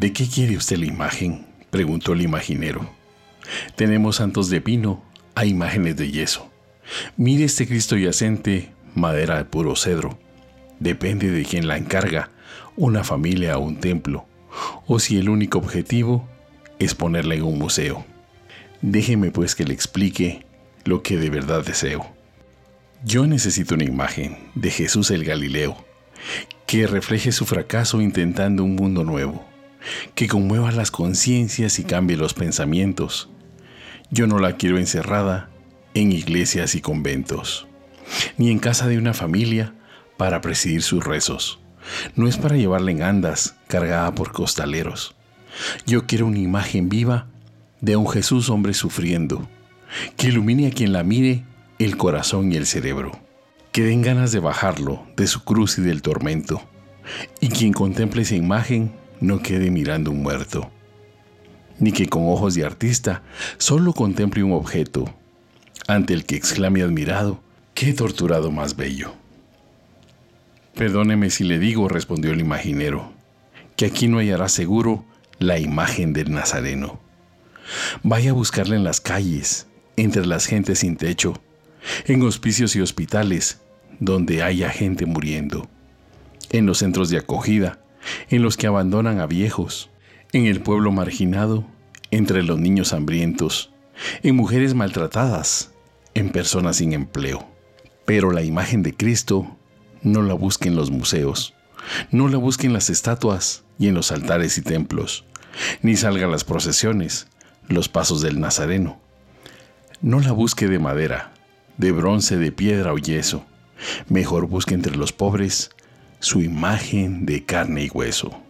qué quiere usted la imagen? preguntó el imaginero. Tenemos santos de pino a imágenes de yeso. Mire este Cristo yacente, madera de puro cedro. Depende de quién la encarga, una familia o un templo, o si el único objetivo es ponerla en un museo. Déjeme pues que le explique lo que de verdad deseo. Yo necesito una imagen de Jesús el Galileo, que refleje su fracaso intentando un mundo nuevo, que conmueva las conciencias y cambie los pensamientos. Yo no la quiero encerrada en iglesias y conventos, ni en casa de una familia para presidir sus rezos. No es para llevarla en andas cargada por costaleros. Yo quiero una imagen viva de un Jesús hombre sufriendo, que ilumine a quien la mire el corazón y el cerebro, que den ganas de bajarlo de su cruz y del tormento, y quien contemple esa imagen no quede mirando un muerto, ni que con ojos de artista solo contemple un objeto, ante el que exclame admirado, qué torturado más bello. Perdóneme si le digo, respondió el imaginero, que aquí no hallará seguro la imagen del Nazareno. Vaya a buscarla en las calles, entre las gentes sin techo, en hospicios y hospitales, donde haya gente muriendo, en los centros de acogida, en los que abandonan a viejos, en el pueblo marginado, entre los niños hambrientos, en mujeres maltratadas, en personas sin empleo. Pero la imagen de Cristo no la busque en los museos, no la busque en las estatuas y en los altares y templos, ni salga a las procesiones, los pasos del Nazareno. No la busque de madera, de bronce, de piedra o yeso. Mejor busque entre los pobres su imagen de carne y hueso.